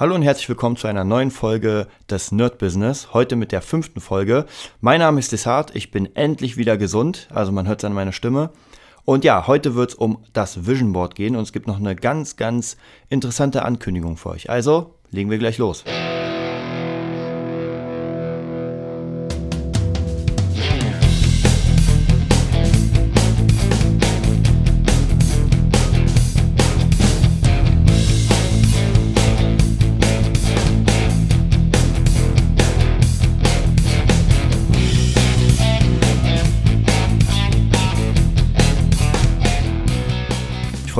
Hallo und herzlich willkommen zu einer neuen Folge des Nerd Business. Heute mit der fünften Folge. Mein Name ist Desart, ich bin endlich wieder gesund, also man hört es an meiner Stimme. Und ja, heute wird es um das Vision Board gehen und es gibt noch eine ganz, ganz interessante Ankündigung für euch. Also legen wir gleich los.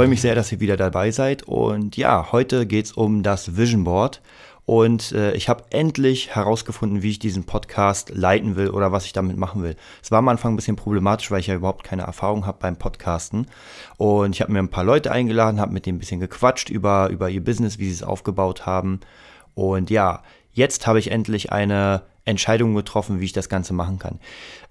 Freue mich sehr, dass ihr wieder dabei seid. Und ja, heute geht es um das Vision Board. Und äh, ich habe endlich herausgefunden, wie ich diesen Podcast leiten will oder was ich damit machen will. Es war am Anfang ein bisschen problematisch, weil ich ja überhaupt keine Erfahrung habe beim Podcasten. Und ich habe mir ein paar Leute eingeladen, habe mit denen ein bisschen gequatscht über, über ihr Business, wie sie es aufgebaut haben. Und ja, jetzt habe ich endlich eine Entscheidung getroffen, wie ich das Ganze machen kann.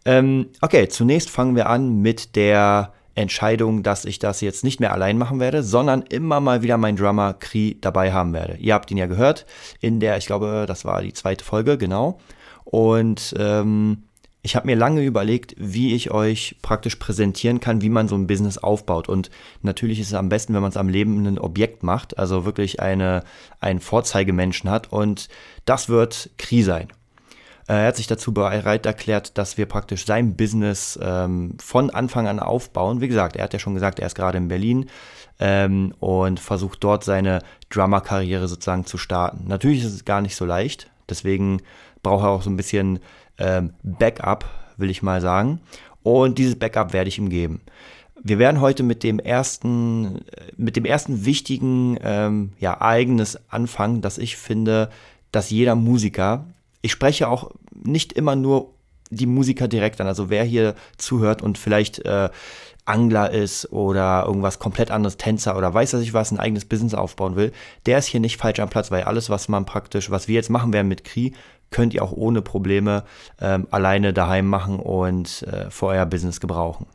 Ähm, okay, zunächst fangen wir an mit der Entscheidung, dass ich das jetzt nicht mehr allein machen werde, sondern immer mal wieder meinen Drummer Kri dabei haben werde. Ihr habt ihn ja gehört in der, ich glaube, das war die zweite Folge, genau. Und ähm, ich habe mir lange überlegt, wie ich euch praktisch präsentieren kann, wie man so ein Business aufbaut. Und natürlich ist es am besten, wenn man es am lebenden Objekt macht, also wirklich eine, einen Vorzeigemenschen hat. Und das wird Kri sein. Äh, er hat sich dazu bereit erklärt, dass wir praktisch sein Business ähm, von Anfang an aufbauen. Wie gesagt, er hat ja schon gesagt, er ist gerade in Berlin ähm, und versucht dort seine Drummer-Karriere sozusagen zu starten. Natürlich ist es gar nicht so leicht, deswegen braucht er auch so ein bisschen ähm, Backup, will ich mal sagen. Und dieses Backup werde ich ihm geben. Wir werden heute mit dem ersten, mit dem ersten wichtigen ähm, ja, Ereignis anfangen, dass ich finde, dass jeder Musiker ich spreche auch nicht immer nur die Musiker direkt an. Also wer hier zuhört und vielleicht äh, Angler ist oder irgendwas komplett anderes, Tänzer oder weiß dass ich was, ein eigenes Business aufbauen will, der ist hier nicht falsch am Platz, weil alles, was man praktisch, was wir jetzt machen werden mit Kri, könnt ihr auch ohne Probleme ähm, alleine daheim machen und äh, für euer Business gebrauchen.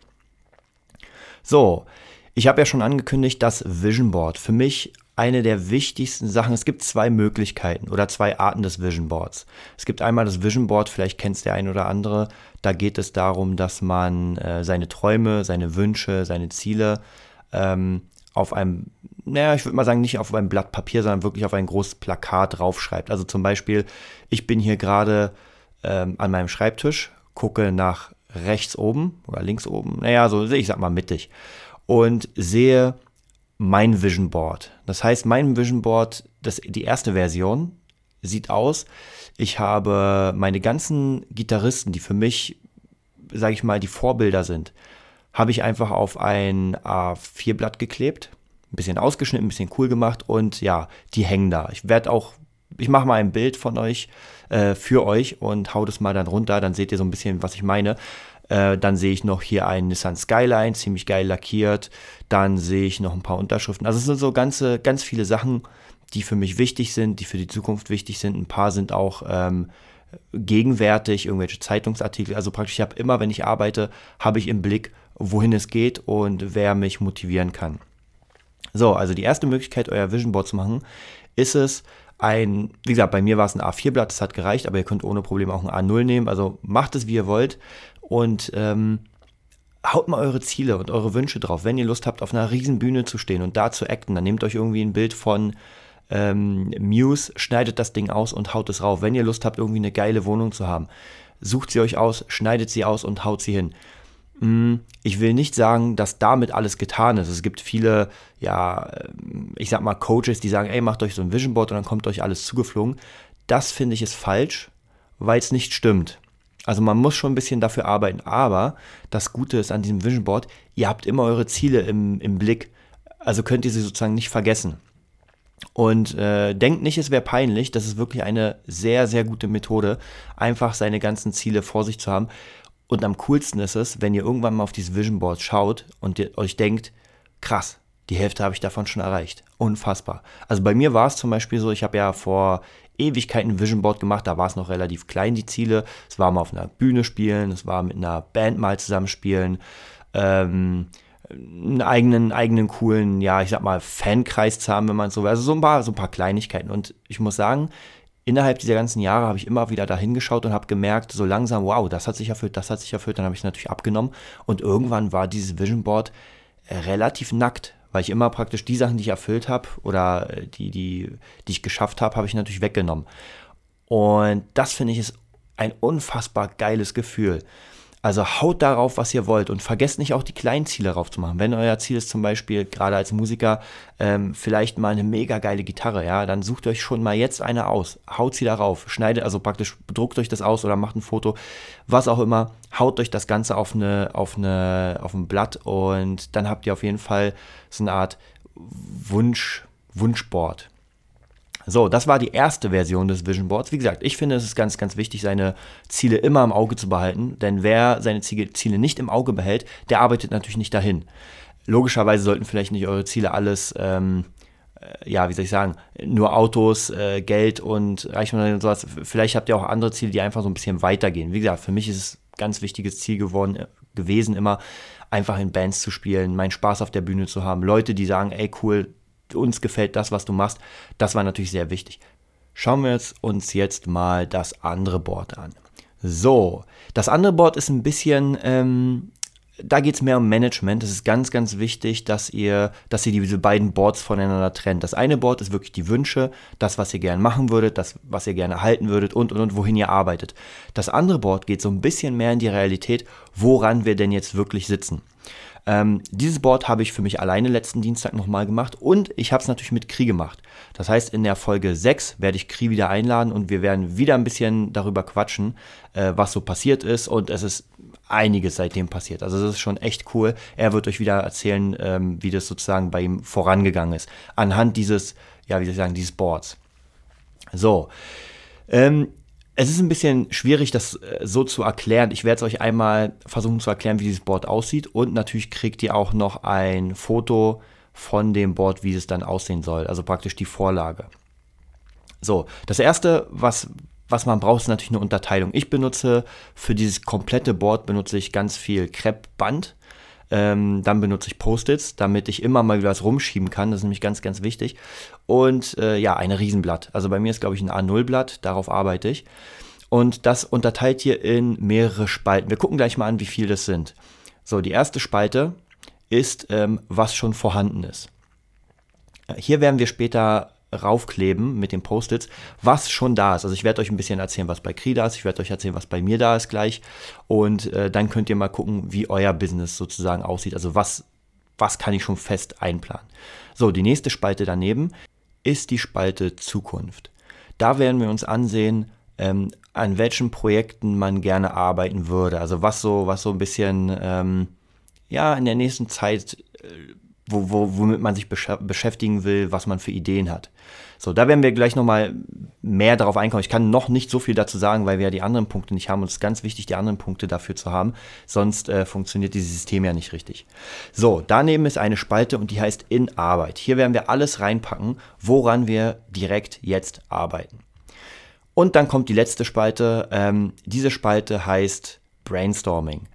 So, ich habe ja schon angekündigt, das Vision Board. Für mich eine der wichtigsten Sachen. Es gibt zwei Möglichkeiten oder zwei Arten des Vision Boards. Es gibt einmal das Vision Board, vielleicht kennt es der ein oder andere. Da geht es darum, dass man äh, seine Träume, seine Wünsche, seine Ziele ähm, auf einem, naja, ich würde mal sagen, nicht auf einem Blatt Papier, sondern wirklich auf ein großes Plakat draufschreibt. Also zum Beispiel, ich bin hier gerade ähm, an meinem Schreibtisch, gucke nach rechts oben oder links oben, naja, so ich sag mal mittig und sehe mein Vision Board. Das heißt, mein Vision Board, das, die erste Version, sieht aus, ich habe meine ganzen Gitarristen, die für mich, sage ich mal, die Vorbilder sind, habe ich einfach auf ein A4-Blatt geklebt, ein bisschen ausgeschnitten, ein bisschen cool gemacht und ja, die hängen da. Ich werde auch, ich mache mal ein Bild von euch, äh, für euch und hau das mal dann runter, dann seht ihr so ein bisschen, was ich meine. Äh, dann sehe ich noch hier einen Nissan Skyline, ziemlich geil lackiert. Dann sehe ich noch ein paar Unterschriften. Also es sind so ganze, ganz viele Sachen, die für mich wichtig sind, die für die Zukunft wichtig sind. Ein paar sind auch ähm, gegenwärtig, irgendwelche Zeitungsartikel. Also praktisch, ich habe immer, wenn ich arbeite, habe ich im Blick, wohin es geht und wer mich motivieren kann. So, also die erste Möglichkeit, euer Vision Board zu machen, ist es, ein, wie gesagt, bei mir war es ein A4-Blatt, das hat gereicht, aber ihr könnt ohne Probleme auch ein A0 nehmen. Also macht es, wie ihr wollt und ähm, haut mal eure Ziele und eure Wünsche drauf. Wenn ihr Lust habt, auf einer riesen Bühne zu stehen und da zu acten, dann nehmt euch irgendwie ein Bild von ähm, Muse, schneidet das Ding aus und haut es rauf. Wenn ihr Lust habt, irgendwie eine geile Wohnung zu haben, sucht sie euch aus, schneidet sie aus und haut sie hin. Mm, ich will nicht sagen, dass damit alles getan ist. Es gibt viele, ja, ähm, ich sag mal, Coaches, die sagen, ey, macht euch so ein Vision Board und dann kommt euch alles zugeflogen. Das finde ich ist falsch, weil es nicht stimmt. Also man muss schon ein bisschen dafür arbeiten. Aber das Gute ist an diesem Vision Board, ihr habt immer eure Ziele im, im Blick. Also könnt ihr sie sozusagen nicht vergessen. Und äh, denkt nicht, es wäre peinlich. Das ist wirklich eine sehr, sehr gute Methode, einfach seine ganzen Ziele vor sich zu haben. Und am coolsten ist es, wenn ihr irgendwann mal auf dieses Vision Board schaut und ihr euch denkt, krass, die Hälfte habe ich davon schon erreicht. Unfassbar. Also bei mir war es zum Beispiel so, ich habe ja vor Ewigkeiten ein Vision Board gemacht, da war es noch relativ klein, die Ziele. Es war mal auf einer Bühne spielen, es war mit einer Band mal zusammen spielen. Ähm, einen eigenen, eigenen coolen, ja, ich sag mal, Fankreis zu haben, wenn man so, also so ein paar, so ein paar Kleinigkeiten. Und ich muss sagen, innerhalb dieser ganzen Jahre habe ich immer wieder da hingeschaut und habe gemerkt, so langsam, wow, das hat sich erfüllt, das hat sich erfüllt, dann habe ich es natürlich abgenommen. Und irgendwann war dieses Vision Board relativ nackt, weil ich immer praktisch die Sachen, die ich erfüllt habe oder äh, die, die, die ich geschafft habe, habe ich natürlich weggenommen. Und das finde ich ist ein unfassbar geiles Gefühl. Also haut darauf, was ihr wollt und vergesst nicht auch die kleinen Ziele darauf zu machen. Wenn euer Ziel ist zum Beispiel, gerade als Musiker, ähm, vielleicht mal eine mega geile Gitarre, ja, dann sucht euch schon mal jetzt eine aus. Haut sie darauf, schneidet, also praktisch druckt euch das aus oder macht ein Foto, was auch immer. Haut euch das Ganze auf eine, auf eine, auf ein Blatt und dann habt ihr auf jeden Fall so eine Art Wunsch, Wunschboard. So, das war die erste Version des Vision Boards. Wie gesagt, ich finde es ist ganz, ganz wichtig, seine Ziele immer im Auge zu behalten, denn wer seine Ziele nicht im Auge behält, der arbeitet natürlich nicht dahin. Logischerweise sollten vielleicht nicht eure Ziele alles, ähm, äh, ja, wie soll ich sagen, nur Autos, äh, Geld und Reichtum und sowas. Vielleicht habt ihr auch andere Ziele, die einfach so ein bisschen weitergehen. Wie gesagt, für mich ist es ein ganz wichtiges Ziel geworden, äh, gewesen, immer einfach in Bands zu spielen, meinen Spaß auf der Bühne zu haben. Leute, die sagen, ey cool, uns gefällt das, was du machst. Das war natürlich sehr wichtig. Schauen wir uns jetzt mal das andere Board an. So, das andere Board ist ein bisschen, ähm, da geht es mehr um Management. Es ist ganz, ganz wichtig, dass ihr, dass ihr diese beiden Boards voneinander trennt. Das eine Board ist wirklich die Wünsche, das, was ihr gerne machen würdet, das, was ihr gerne halten würdet und, und, und, wohin ihr arbeitet. Das andere Board geht so ein bisschen mehr in die Realität, woran wir denn jetzt wirklich sitzen. Ähm, dieses Board habe ich für mich alleine letzten Dienstag nochmal gemacht und ich habe es natürlich mit Kri gemacht. Das heißt, in der Folge 6 werde ich Kri wieder einladen und wir werden wieder ein bisschen darüber quatschen, äh, was so passiert ist und es ist einiges seitdem passiert. Also es ist schon echt cool. Er wird euch wieder erzählen, ähm, wie das sozusagen bei ihm vorangegangen ist. Anhand dieses, ja, wie soll ich sagen, dieses Boards. So. Ähm, es ist ein bisschen schwierig, das äh, so zu erklären. Ich werde es euch einmal versuchen zu erklären, wie dieses Board aussieht. Und natürlich kriegt ihr auch noch ein Foto von dem Board, wie es dann aussehen soll. Also praktisch die Vorlage. So, das erste, was, was man braucht, ist natürlich eine Unterteilung. Ich benutze für dieses komplette Board benutze ich ganz viel Kreppband. Ähm, dann benutze ich Post-its, damit ich immer mal wieder was rumschieben kann. Das ist nämlich ganz, ganz wichtig. Und äh, ja, ein Riesenblatt. Also bei mir ist, glaube ich, ein A0-Blatt. Darauf arbeite ich. Und das unterteilt hier in mehrere Spalten. Wir gucken gleich mal an, wie viel das sind. So, die erste Spalte ist, ähm, was schon vorhanden ist. Hier werden wir später raufkleben mit den Post-its, was schon da ist. Also ich werde euch ein bisschen erzählen, was bei Kri da ist, ich werde euch erzählen, was bei mir da ist gleich und äh, dann könnt ihr mal gucken, wie euer Business sozusagen aussieht. Also was, was kann ich schon fest einplanen. So, die nächste Spalte daneben ist die Spalte Zukunft. Da werden wir uns ansehen, ähm, an welchen Projekten man gerne arbeiten würde. Also was so, was so ein bisschen ähm, ja in der nächsten Zeit äh, wo, wo, womit man sich beschäftigen will, was man für Ideen hat. So, da werden wir gleich nochmal mehr darauf einkommen. Ich kann noch nicht so viel dazu sagen, weil wir ja die anderen Punkte nicht haben und es ist ganz wichtig, die anderen Punkte dafür zu haben, sonst äh, funktioniert dieses System ja nicht richtig. So, daneben ist eine Spalte und die heißt in Arbeit. Hier werden wir alles reinpacken, woran wir direkt jetzt arbeiten. Und dann kommt die letzte Spalte. Ähm, diese Spalte heißt Brainstorming.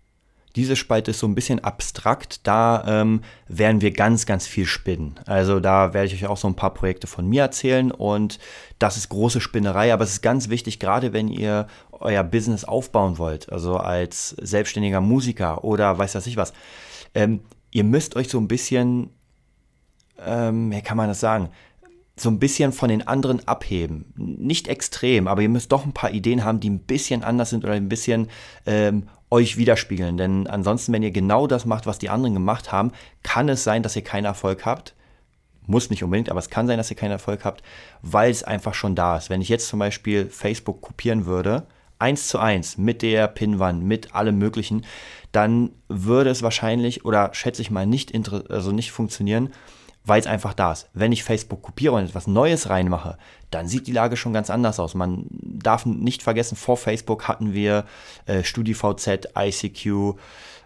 Diese Spalte ist so ein bisschen abstrakt. Da ähm, werden wir ganz, ganz viel spinnen. Also da werde ich euch auch so ein paar Projekte von mir erzählen und das ist große Spinnerei, aber es ist ganz wichtig, gerade wenn ihr euer Business aufbauen wollt, also als selbstständiger Musiker oder weiß was ich was. Ähm, ihr müsst euch so ein bisschen, ähm, wie kann man das sagen, so ein bisschen von den anderen abheben. Nicht extrem, aber ihr müsst doch ein paar Ideen haben, die ein bisschen anders sind oder ein bisschen ähm, euch widerspiegeln. Denn ansonsten, wenn ihr genau das macht, was die anderen gemacht haben, kann es sein, dass ihr keinen Erfolg habt. Muss nicht unbedingt, aber es kann sein, dass ihr keinen Erfolg habt, weil es einfach schon da ist. Wenn ich jetzt zum Beispiel Facebook kopieren würde, eins zu eins mit der Pinwand, mit allem Möglichen, dann würde es wahrscheinlich oder schätze ich mal nicht, also nicht funktionieren, weil es einfach da ist. Wenn ich Facebook kopiere und etwas Neues reinmache, dann sieht die Lage schon ganz anders aus. Man darf nicht vergessen, vor Facebook hatten wir äh, StudiVZ, ICQ,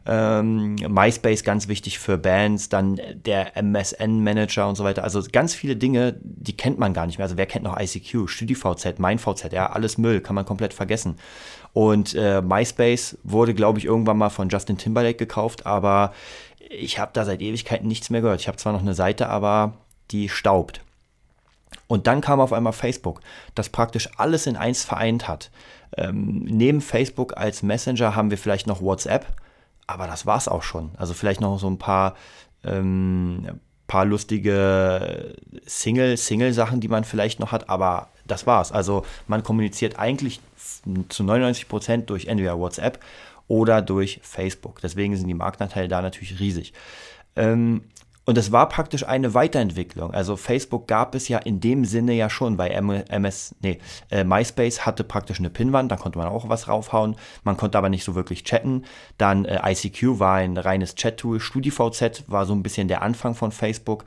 ähm, MySpace ganz wichtig für Bands, dann der MSN-Manager und so weiter. Also ganz viele Dinge, die kennt man gar nicht mehr. Also wer kennt noch ICQ, StudiVZ, MeinVZ, ja, alles Müll, kann man komplett vergessen. Und äh, MySpace wurde, glaube ich, irgendwann mal von Justin Timberlake gekauft, aber ich habe da seit Ewigkeiten nichts mehr gehört. Ich habe zwar noch eine Seite, aber die staubt. Und dann kam auf einmal Facebook, das praktisch alles in eins vereint hat. Ähm, neben Facebook als Messenger haben wir vielleicht noch WhatsApp, aber das war es auch schon. Also vielleicht noch so ein paar, ähm, paar lustige Single, Single-Sachen, die man vielleicht noch hat, aber das war's. Also man kommuniziert eigentlich zu 99 Prozent durch entweder WhatsApp oder durch Facebook. Deswegen sind die Marktanteile da natürlich riesig. Ähm, und es war praktisch eine Weiterentwicklung. Also Facebook gab es ja in dem Sinne ja schon, weil MS, nee, äh, MySpace hatte praktisch eine Pinwand, da konnte man auch was raufhauen. Man konnte aber nicht so wirklich chatten. Dann äh, ICQ war ein reines Chat-Tool. StudiVZ war so ein bisschen der Anfang von Facebook.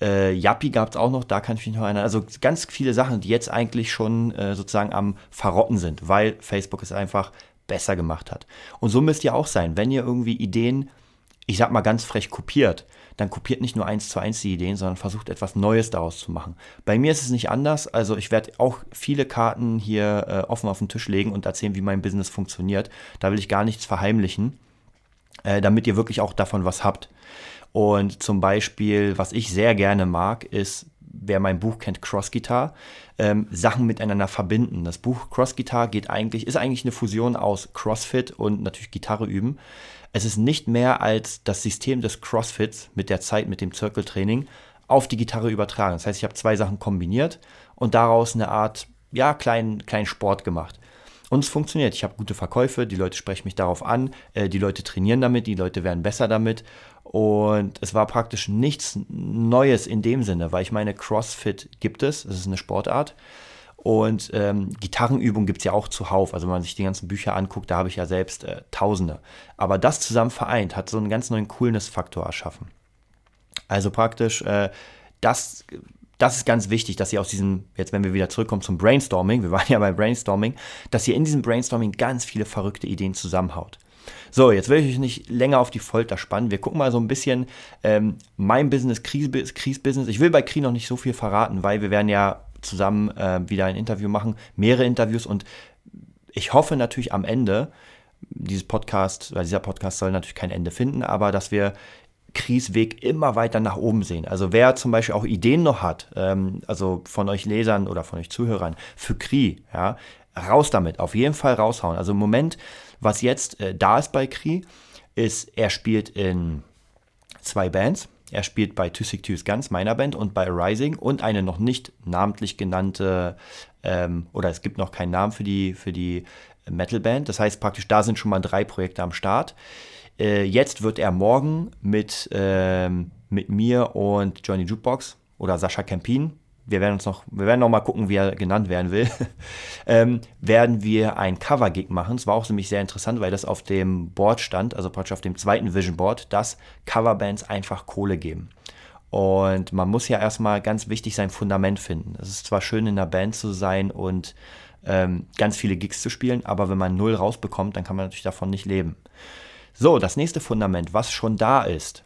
Äh, Yappi gab es auch noch, da kann ich mich noch erinnern. Also ganz viele Sachen, die jetzt eigentlich schon äh, sozusagen am Verrotten sind, weil Facebook es einfach besser gemacht hat. Und so müsst ihr auch sein, wenn ihr irgendwie Ideen, ich sag mal ganz frech kopiert, dann kopiert nicht nur eins zu eins die Ideen, sondern versucht etwas Neues daraus zu machen. Bei mir ist es nicht anders. Also ich werde auch viele Karten hier äh, offen auf den Tisch legen und erzählen, wie mein Business funktioniert. Da will ich gar nichts verheimlichen, äh, damit ihr wirklich auch davon was habt. Und zum Beispiel, was ich sehr gerne mag, ist, wer mein Buch kennt, Cross Guitar, ähm, Sachen miteinander verbinden. Das Buch Cross Guitar geht eigentlich, ist eigentlich eine Fusion aus CrossFit und natürlich Gitarre üben. Es ist nicht mehr als das System des CrossFits mit der Zeit, mit dem Zirkeltraining auf die Gitarre übertragen. Das heißt, ich habe zwei Sachen kombiniert und daraus eine Art, ja, kleinen, kleinen Sport gemacht. Und es funktioniert. Ich habe gute Verkäufe, die Leute sprechen mich darauf an, äh, die Leute trainieren damit, die Leute werden besser damit. Und es war praktisch nichts Neues in dem Sinne, weil ich meine, CrossFit gibt es, es ist eine Sportart. Und ähm, Gitarrenübungen gibt es ja auch zuhauf. Also wenn man sich die ganzen Bücher anguckt, da habe ich ja selbst äh, Tausende. Aber das zusammen vereint hat so einen ganz neuen Coolness-Faktor erschaffen. Also praktisch, äh, das, das ist ganz wichtig, dass ihr aus diesem, jetzt wenn wir wieder zurückkommen zum Brainstorming, wir waren ja bei Brainstorming, dass ihr in diesem Brainstorming ganz viele verrückte Ideen zusammenhaut. So, jetzt will ich euch nicht länger auf die Folter spannen. Wir gucken mal so ein bisschen ähm, mein Business, Kries-Business. Ich will bei Kri noch nicht so viel verraten, weil wir werden ja zusammen äh, wieder ein Interview machen, mehrere Interviews und ich hoffe natürlich am Ende, dieses Podcast, weil dieser Podcast soll natürlich kein Ende finden, aber dass wir Kries Weg immer weiter nach oben sehen. Also wer zum Beispiel auch Ideen noch hat, ähm, also von euch Lesern oder von euch Zuhörern für Kri, ja, raus damit, auf jeden Fall raushauen. Also im Moment, was jetzt äh, da ist bei Kri, ist, er spielt in zwei Bands. Er spielt bei Tüssig Tüs Ganz, meiner Band, und bei Rising und eine noch nicht namentlich genannte, ähm, oder es gibt noch keinen Namen für die, für die Metalband. Das heißt praktisch, da sind schon mal drei Projekte am Start. Äh, jetzt wird er morgen mit, ähm, mit mir und Johnny Jukebox oder Sascha Kempin, wir werden uns noch, wir werden noch mal gucken, wie er genannt werden will, ähm, werden wir ein Cover-Gig machen. Es war auch nämlich sehr interessant, weil das auf dem Board stand, also praktisch auf dem zweiten Vision Board, dass Coverbands einfach Kohle geben. Und man muss ja erstmal ganz wichtig sein Fundament finden. Es ist zwar schön, in einer Band zu sein und ähm, ganz viele Gigs zu spielen, aber wenn man null rausbekommt, dann kann man natürlich davon nicht leben. So, das nächste Fundament, was schon da ist,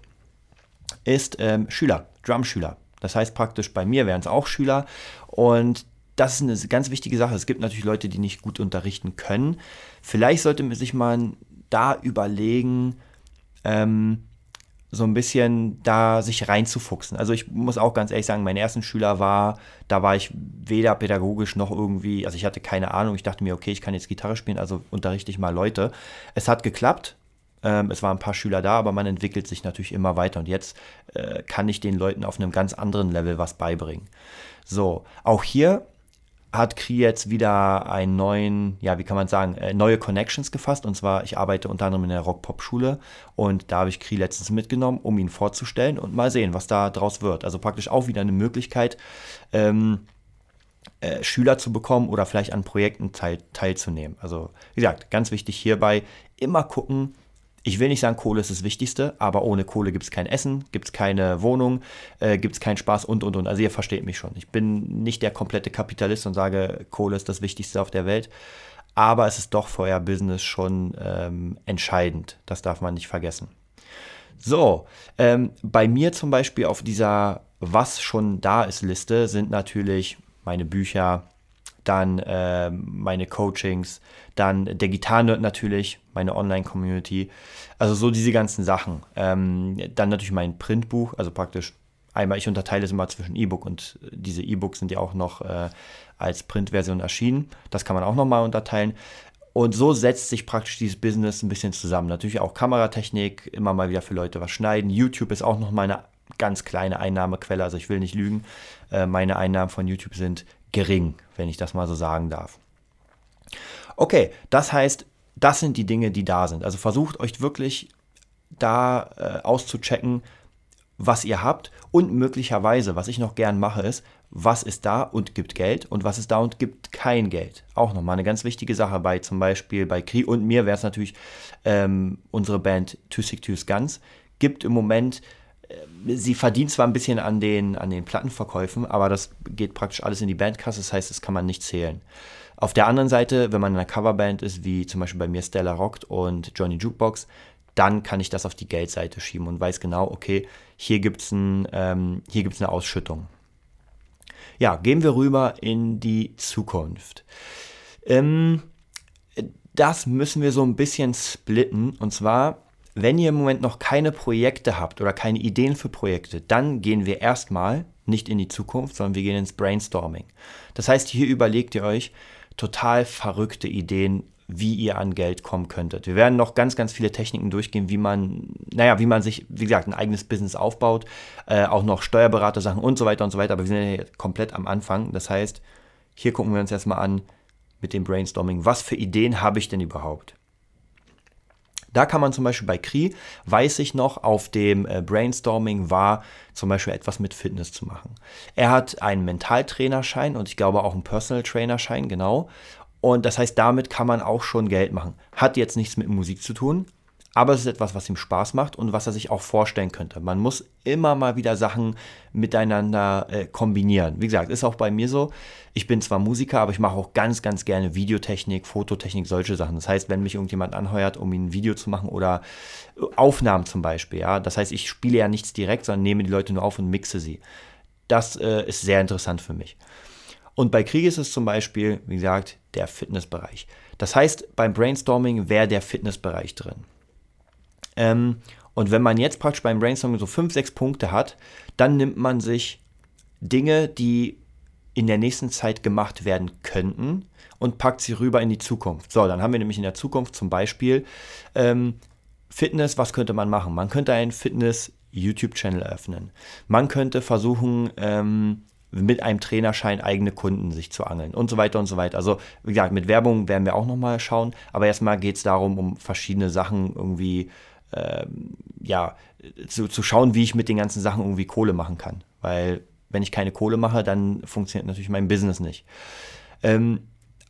ist ähm, Schüler, Drumschüler. Das heißt praktisch, bei mir wären es auch Schüler und das ist eine ganz wichtige Sache. Es gibt natürlich Leute, die nicht gut unterrichten können. Vielleicht sollte man sich mal da überlegen, ähm, so ein bisschen da sich reinzufuchsen. Also ich muss auch ganz ehrlich sagen, mein ersten Schüler war, da war ich weder pädagogisch noch irgendwie, also ich hatte keine Ahnung. Ich dachte mir, okay, ich kann jetzt Gitarre spielen, also unterrichte ich mal Leute. Es hat geklappt. Ähm, es waren ein paar Schüler da, aber man entwickelt sich natürlich immer weiter. Und jetzt äh, kann ich den Leuten auf einem ganz anderen Level was beibringen. So, auch hier hat Kri jetzt wieder einen neuen, ja, wie kann man sagen, äh, neue Connections gefasst. Und zwar, ich arbeite unter anderem in der Rock-Pop-Schule und da habe ich Kri letztens mitgenommen, um ihn vorzustellen und mal sehen, was da draus wird. Also praktisch auch wieder eine Möglichkeit, ähm, äh, Schüler zu bekommen oder vielleicht an Projekten teil, teilzunehmen. Also, wie gesagt, ganz wichtig hierbei, immer gucken, ich will nicht sagen, Kohle ist das Wichtigste, aber ohne Kohle gibt es kein Essen, gibt es keine Wohnung, äh, gibt es keinen Spaß und, und, und. Also ihr versteht mich schon. Ich bin nicht der komplette Kapitalist und sage, Kohle ist das Wichtigste auf der Welt. Aber es ist doch für euer Business schon ähm, entscheidend. Das darf man nicht vergessen. So, ähm, bei mir zum Beispiel auf dieser Was schon da ist Liste sind natürlich meine Bücher, dann äh, meine Coachings, dann der Gitarrenerd natürlich, meine Online-Community. Also so diese ganzen Sachen. Ähm, dann natürlich mein Printbuch, also praktisch einmal, ich unterteile es immer zwischen E-Book und diese E-Books sind ja auch noch äh, als Printversion erschienen. Das kann man auch nochmal unterteilen. Und so setzt sich praktisch dieses Business ein bisschen zusammen. Natürlich auch Kameratechnik, immer mal wieder für Leute was schneiden. YouTube ist auch nochmal eine ganz kleine Einnahmequelle, also ich will nicht lügen. Äh, meine Einnahmen von YouTube sind gering, wenn ich das mal so sagen darf. Okay, das heißt, das sind die Dinge, die da sind. Also versucht euch wirklich da äh, auszuchecken, was ihr habt und möglicherweise, was ich noch gern mache, ist, was ist da und gibt Geld und was ist da und gibt kein Geld. Auch nochmal eine ganz wichtige Sache bei zum Beispiel bei Kri und mir wäre es natürlich ähm, unsere Band Sick Two's Guns. Gibt im Moment, sie verdient zwar ein bisschen an den, an den Plattenverkäufen, aber das geht praktisch alles in die Bandkasse, das heißt, das kann man nicht zählen. Auf der anderen Seite, wenn man in einer Coverband ist, wie zum Beispiel bei mir Stella Rockt und Johnny Jukebox, dann kann ich das auf die Geldseite schieben und weiß genau, okay, hier gibt es ein, ähm, eine Ausschüttung. Ja, gehen wir rüber in die Zukunft. Ähm, das müssen wir so ein bisschen splitten. Und zwar, wenn ihr im Moment noch keine Projekte habt oder keine Ideen für Projekte, dann gehen wir erstmal nicht in die Zukunft, sondern wir gehen ins Brainstorming. Das heißt, hier überlegt ihr euch total verrückte Ideen, wie ihr an Geld kommen könntet. Wir werden noch ganz, ganz viele Techniken durchgehen, wie man, naja, wie man sich, wie gesagt, ein eigenes Business aufbaut, äh, auch noch Steuerberater-Sachen und so weiter und so weiter, aber wir sind ja komplett am Anfang. Das heißt, hier gucken wir uns erstmal an mit dem Brainstorming, was für Ideen habe ich denn überhaupt? Da kann man zum Beispiel bei Kri, weiß ich noch, auf dem äh, Brainstorming war zum Beispiel etwas mit Fitness zu machen. Er hat einen Mentaltrainerschein und ich glaube auch einen Personal Trainerschein, genau. Und das heißt, damit kann man auch schon Geld machen. Hat jetzt nichts mit Musik zu tun, aber es ist etwas, was ihm Spaß macht und was er sich auch vorstellen könnte. Man muss immer mal wieder Sachen miteinander äh, kombinieren. Wie gesagt, ist auch bei mir so. Ich bin zwar Musiker, aber ich mache auch ganz, ganz gerne Videotechnik, Fototechnik, solche Sachen. Das heißt, wenn mich irgendjemand anheuert, um ein Video zu machen oder äh, Aufnahmen zum Beispiel, ja, das heißt, ich spiele ja nichts direkt, sondern nehme die Leute nur auf und mixe sie. Das äh, ist sehr interessant für mich. Und bei Krieg ist es zum Beispiel, wie gesagt, der Fitnessbereich. Das heißt, beim Brainstorming wäre der Fitnessbereich drin. Ähm, und wenn man jetzt praktisch beim Brainstorming so fünf, sechs Punkte hat, dann nimmt man sich Dinge, die in der nächsten Zeit gemacht werden könnten und packt sie rüber in die Zukunft. So, dann haben wir nämlich in der Zukunft zum Beispiel ähm, Fitness, was könnte man machen? Man könnte einen Fitness-YouTube-Channel öffnen. Man könnte versuchen, ähm, mit einem Trainerschein eigene Kunden sich zu angeln und so weiter und so weiter. Also, wie gesagt, mit Werbung werden wir auch nochmal schauen, aber erstmal geht es darum, um verschiedene Sachen irgendwie, ähm, ja, zu, zu schauen, wie ich mit den ganzen Sachen irgendwie Kohle machen kann. Weil, wenn ich keine Kohle mache, dann funktioniert natürlich mein Business nicht. Ähm,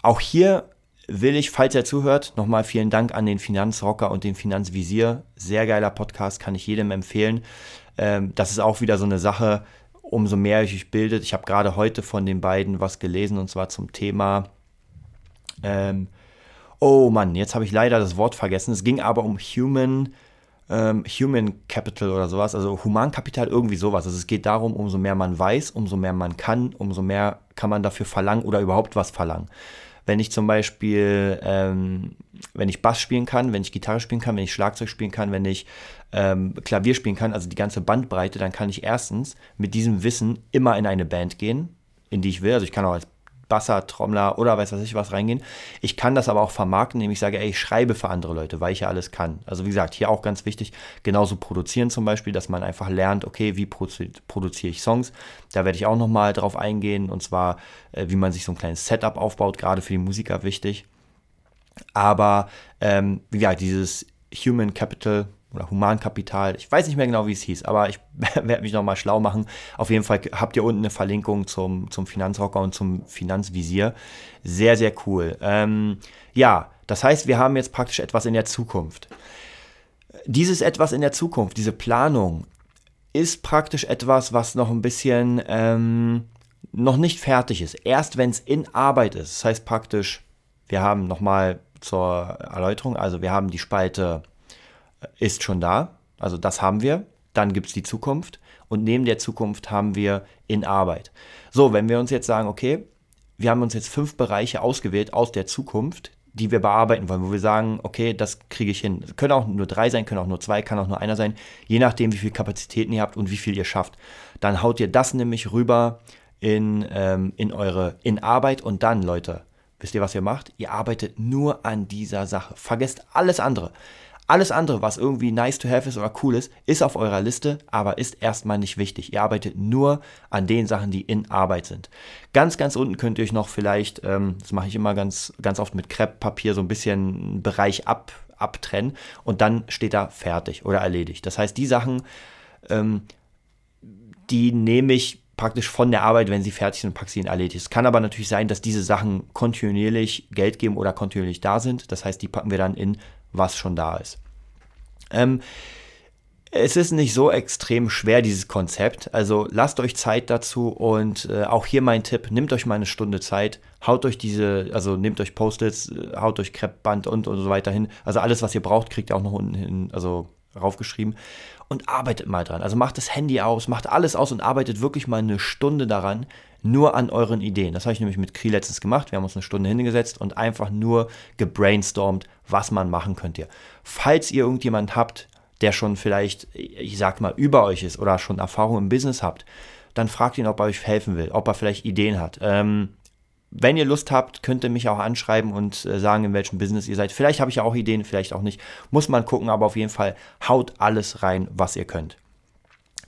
auch hier will ich, falls er zuhört, nochmal vielen Dank an den Finanzrocker und den Finanzvisier. Sehr geiler Podcast, kann ich jedem empfehlen. Ähm, das ist auch wieder so eine Sache, umso mehr ich mich bildet. Ich habe gerade heute von den beiden was gelesen und zwar zum Thema. Ähm, oh Mann, jetzt habe ich leider das Wort vergessen. Es ging aber um Human, ähm, Human Capital oder sowas, also Humankapital, irgendwie sowas. Also es geht darum, umso mehr man weiß, umso mehr man kann, umso mehr kann man dafür verlangen oder überhaupt was verlangen. Wenn ich zum Beispiel, ähm, wenn ich Bass spielen kann, wenn ich Gitarre spielen kann, wenn ich Schlagzeug spielen kann, wenn ich ähm, Klavier spielen kann, also die ganze Bandbreite, dann kann ich erstens mit diesem Wissen immer in eine Band gehen, in die ich will. Also ich kann auch als Basser, Trommler oder weiß was ich was reingehen. Ich kann das aber auch vermarkten, indem ich sage, ey, ich schreibe für andere Leute, weil ich ja alles kann. Also wie gesagt, hier auch ganz wichtig, genauso produzieren zum Beispiel, dass man einfach lernt, okay, wie produziere ich Songs. Da werde ich auch nochmal drauf eingehen und zwar, äh, wie man sich so ein kleines Setup aufbaut, gerade für die Musiker wichtig. Aber ähm, wie gesagt, dieses Human Capital oder Humankapital. Ich weiß nicht mehr genau, wie es hieß, aber ich werde mich nochmal schlau machen. Auf jeden Fall habt ihr unten eine Verlinkung zum, zum Finanzrocker und zum Finanzvisier. Sehr, sehr cool. Ähm, ja, das heißt, wir haben jetzt praktisch etwas in der Zukunft. Dieses etwas in der Zukunft, diese Planung, ist praktisch etwas, was noch ein bisschen ähm, noch nicht fertig ist. Erst wenn es in Arbeit ist. Das heißt praktisch, wir haben nochmal zur Erläuterung, also wir haben die Spalte ist schon da. Also das haben wir. Dann gibt es die Zukunft. Und neben der Zukunft haben wir in Arbeit. So, wenn wir uns jetzt sagen, okay, wir haben uns jetzt fünf Bereiche ausgewählt aus der Zukunft, die wir bearbeiten wollen, wo wir sagen, okay, das kriege ich hin. Können auch nur drei sein, können auch nur zwei, kann auch nur einer sein, je nachdem, wie viel Kapazitäten ihr habt und wie viel ihr schafft. Dann haut ihr das nämlich rüber in, ähm, in eure in Arbeit und dann, Leute, wisst ihr, was ihr macht? Ihr arbeitet nur an dieser Sache. Vergesst alles andere. Alles andere, was irgendwie nice to have ist oder cool ist, ist auf eurer Liste, aber ist erstmal nicht wichtig. Ihr arbeitet nur an den Sachen, die in Arbeit sind. Ganz, ganz unten könnt ihr euch noch vielleicht, ähm, das mache ich immer ganz, ganz oft mit Krepppapier, so ein bisschen Bereich ab, abtrennen und dann steht da fertig oder erledigt. Das heißt, die Sachen, ähm, die nehme ich praktisch von der Arbeit, wenn sie fertig sind, packe sie in erledigt. Es kann aber natürlich sein, dass diese Sachen kontinuierlich Geld geben oder kontinuierlich da sind. Das heißt, die packen wir dann in was schon da ist. Ähm, es ist nicht so extrem schwer, dieses Konzept. Also lasst euch Zeit dazu und äh, auch hier mein Tipp, nehmt euch mal eine Stunde Zeit, haut euch diese, also nehmt euch Post-its, äh, haut euch Kreppband und, und so weiter hin. Also alles, was ihr braucht, kriegt ihr auch noch unten hin, also raufgeschrieben und arbeitet mal dran. Also macht das Handy aus, macht alles aus und arbeitet wirklich mal eine Stunde daran, nur an euren Ideen. Das habe ich nämlich mit Kri letztens gemacht. Wir haben uns eine Stunde hingesetzt und einfach nur gebrainstormt, was man machen könnte. Falls ihr irgendjemand habt, der schon vielleicht, ich sag mal, über euch ist oder schon Erfahrung im Business habt, dann fragt ihn, ob er euch helfen will, ob er vielleicht Ideen hat. Ähm, wenn ihr Lust habt, könnt ihr mich auch anschreiben und äh, sagen, in welchem Business ihr seid. Vielleicht habe ich ja auch Ideen, vielleicht auch nicht. Muss man gucken, aber auf jeden Fall haut alles rein, was ihr könnt.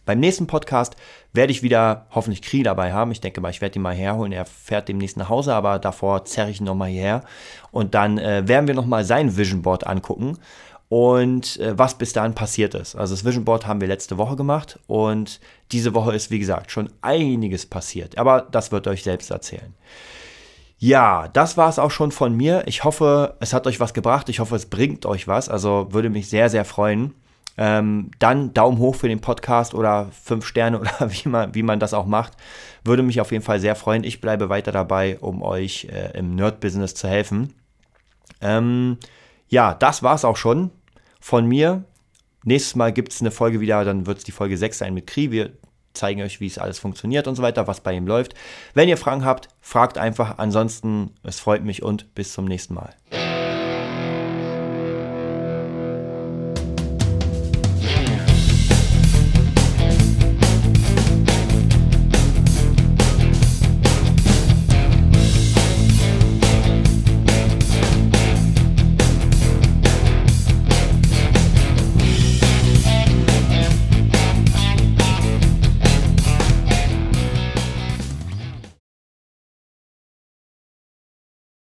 Beim nächsten Podcast werde ich wieder hoffentlich Kri dabei haben. Ich denke mal, ich werde ihn mal herholen. Er fährt demnächst nach Hause, aber davor zerre ich ihn nochmal hierher. Und dann äh, werden wir nochmal sein Vision Board angucken und äh, was bis dahin passiert ist. Also das Vision Board haben wir letzte Woche gemacht und diese Woche ist, wie gesagt, schon einiges passiert. Aber das wird euch selbst erzählen. Ja, das war es auch schon von mir. Ich hoffe, es hat euch was gebracht. Ich hoffe, es bringt euch was. Also würde mich sehr, sehr freuen. Ähm, dann Daumen hoch für den Podcast oder fünf Sterne oder wie man, wie man das auch macht. Würde mich auf jeden Fall sehr freuen. Ich bleibe weiter dabei, um euch äh, im Nerd-Business zu helfen. Ähm, ja, das war's auch schon von mir. Nächstes Mal gibt es eine Folge wieder, dann wird es die Folge 6 sein mit Kri. Wir zeigen euch, wie es alles funktioniert und so weiter, was bei ihm läuft. Wenn ihr Fragen habt, fragt einfach. Ansonsten, es freut mich und bis zum nächsten Mal.